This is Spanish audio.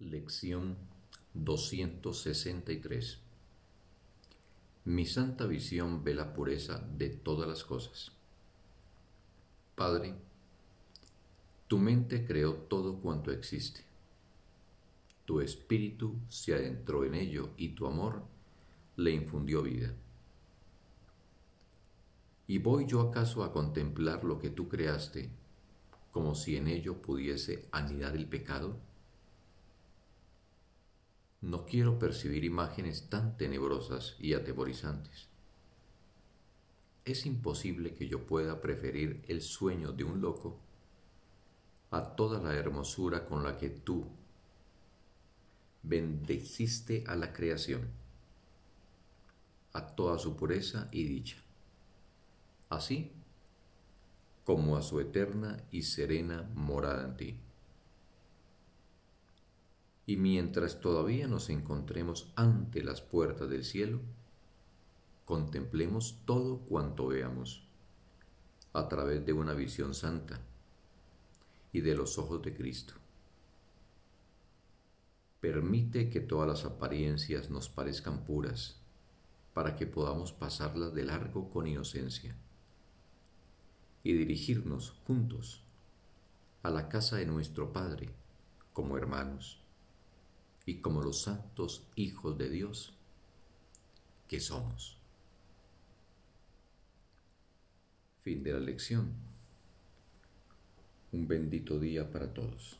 Lección 263 Mi santa visión ve la pureza de todas las cosas. Padre, tu mente creó todo cuanto existe. Tu espíritu se adentró en ello y tu amor le infundió vida. ¿Y voy yo acaso a contemplar lo que tú creaste como si en ello pudiese anidar el pecado? No quiero percibir imágenes tan tenebrosas y atemorizantes. Es imposible que yo pueda preferir el sueño de un loco a toda la hermosura con la que tú bendeciste a la creación, a toda su pureza y dicha, así como a su eterna y serena morada en ti. Y mientras todavía nos encontremos ante las puertas del cielo, contemplemos todo cuanto veamos a través de una visión santa y de los ojos de Cristo. Permite que todas las apariencias nos parezcan puras para que podamos pasarlas de largo con inocencia y dirigirnos juntos a la casa de nuestro Padre como hermanos y como los santos hijos de Dios que somos. Fin de la lección. Un bendito día para todos.